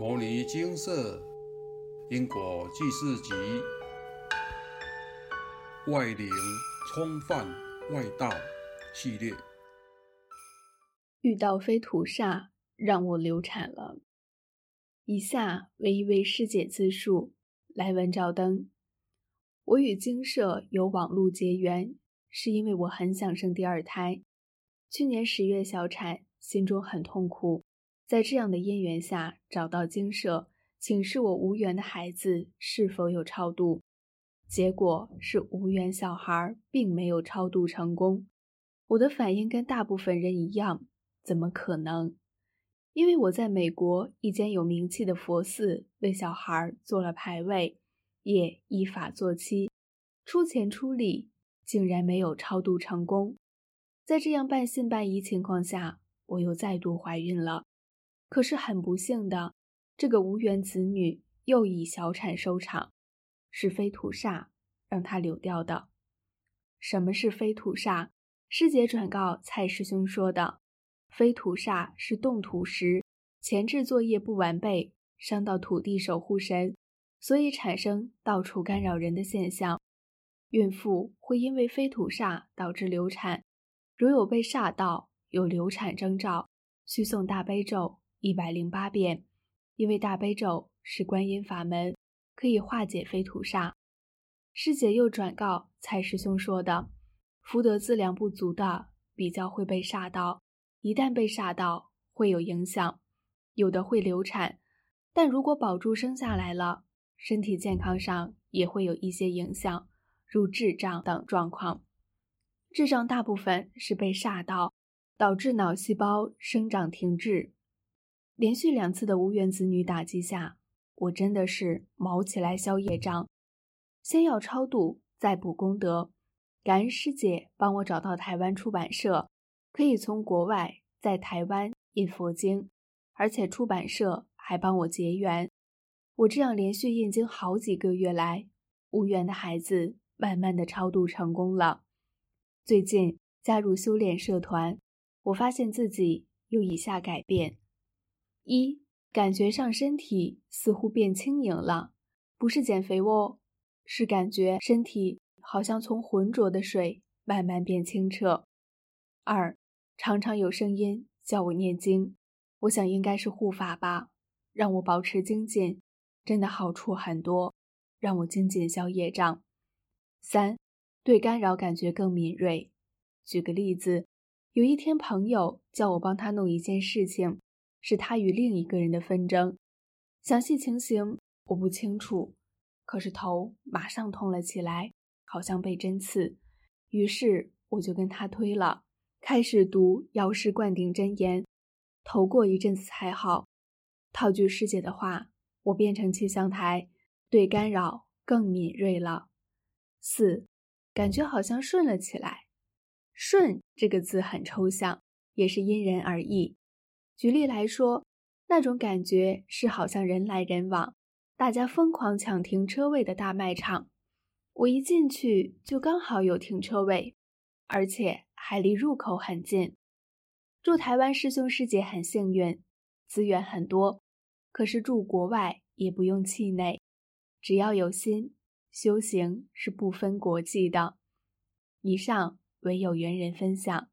摩尼金色因果记事集：外灵冲犯外道系列。遇到飞土煞，让我流产了。以下为一位师姐自述：来文照灯。我与精舍有网路结缘，是因为我很想生第二胎。去年十月小产，心中很痛苦。在这样的因缘下找到精舍，请示我无缘的孩子是否有超度，结果是无缘小孩并没有超度成功。我的反应跟大部分人一样，怎么可能？因为我在美国一间有名气的佛寺为小孩做了牌位，也依法做七，出钱出力，竟然没有超度成功。在这样半信半疑情况下，我又再度怀孕了。可是很不幸的，这个无缘子女又以小产收场，是飞土煞让他流掉的。什么是飞土煞？师姐转告蔡师兄说的，飞土煞是动土时前置作业不完备，伤到土地守护神，所以产生到处干扰人的现象。孕妇会因为飞土煞导致流产，如有被煞到有流产征兆，需诵大悲咒。一百零八遍，因为大悲咒是观音法门，可以化解非土煞。师姐又转告蔡师兄说的，福德资粮不足的，比较会被煞到，一旦被煞到，会有影响，有的会流产，但如果保住生下来了，身体健康上也会有一些影响，如智障等状况。智障大部分是被煞到，导致脑细胞生长停滞。连续两次的无缘子女打击下，我真的是毛起来消业障，先要超度，再补功德。感恩师姐帮我找到台湾出版社，可以从国外在台湾印佛经，而且出版社还帮我结缘。我这样连续印经好几个月来，无缘的孩子慢慢的超度成功了。最近加入修炼社团，我发现自己有以下改变。一感觉上身体似乎变轻盈了，不是减肥哦，是感觉身体好像从浑浊的水慢慢变清澈。二常常有声音叫我念经，我想应该是护法吧，让我保持精进，真的好处很多，让我精进消业障。三对干扰感觉更敏锐。举个例子，有一天朋友叫我帮他弄一件事情。是他与另一个人的纷争，详细情形我不清楚，可是头马上痛了起来，好像被针刺。于是我就跟他推了，开始读药师灌顶真言，头过一阵子才好。套句师姐的话，我变成气象台，对干扰更敏锐了。四，感觉好像顺了起来。顺这个字很抽象，也是因人而异。举例来说，那种感觉是好像人来人往，大家疯狂抢停车位的大卖场。我一进去就刚好有停车位，而且还离入口很近。住台湾师兄师姐很幸运，资源很多。可是住国外也不用气馁，只要有心，修行是不分国际的。以上为有缘人分享。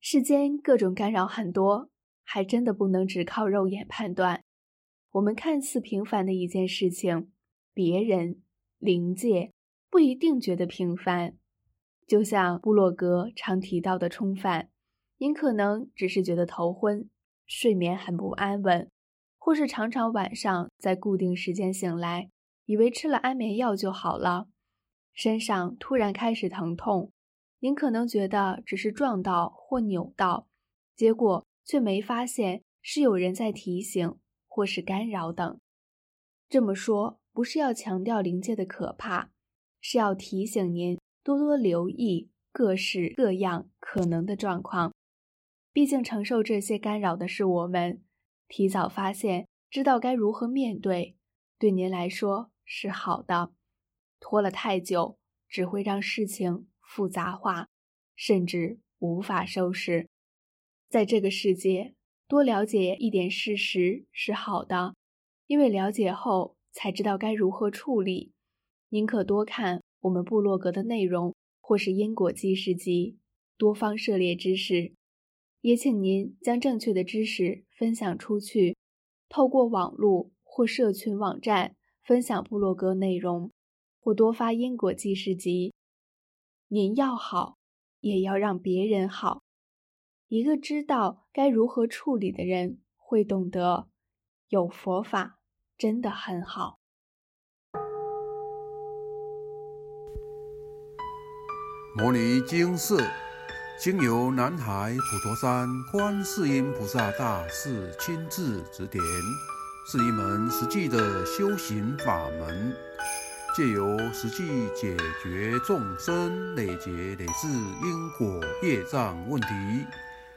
世间各种干扰很多。还真的不能只靠肉眼判断。我们看似平凡的一件事情，别人灵界不一定觉得平凡。就像布洛格常提到的冲犯，您可能只是觉得头昏、睡眠很不安稳，或是常常晚上在固定时间醒来，以为吃了安眠药就好了，身上突然开始疼痛，您可能觉得只是撞到或扭到，结果。却没发现是有人在提醒或是干扰等。这么说不是要强调灵界的可怕，是要提醒您多多留意各式各样可能的状况。毕竟承受这些干扰的是我们，提早发现，知道该如何面对，对您来说是好的。拖了太久，只会让事情复杂化，甚至无法收拾。在这个世界，多了解一点事实是好的，因为了解后才知道该如何处理。您可多看我们部落格的内容，或是因果记事集，多方涉猎知识。也请您将正确的知识分享出去，透过网络或社群网站分享部落格内容，或多发因果记事集。您要好，也要让别人好。一个知道该如何处理的人，会懂得有佛法真的很好。摩尼经寺。经由南海普陀山观世音菩萨大士亲自指点，是一门实际的修行法门，借由实际解决众生累劫累世因果业障问题，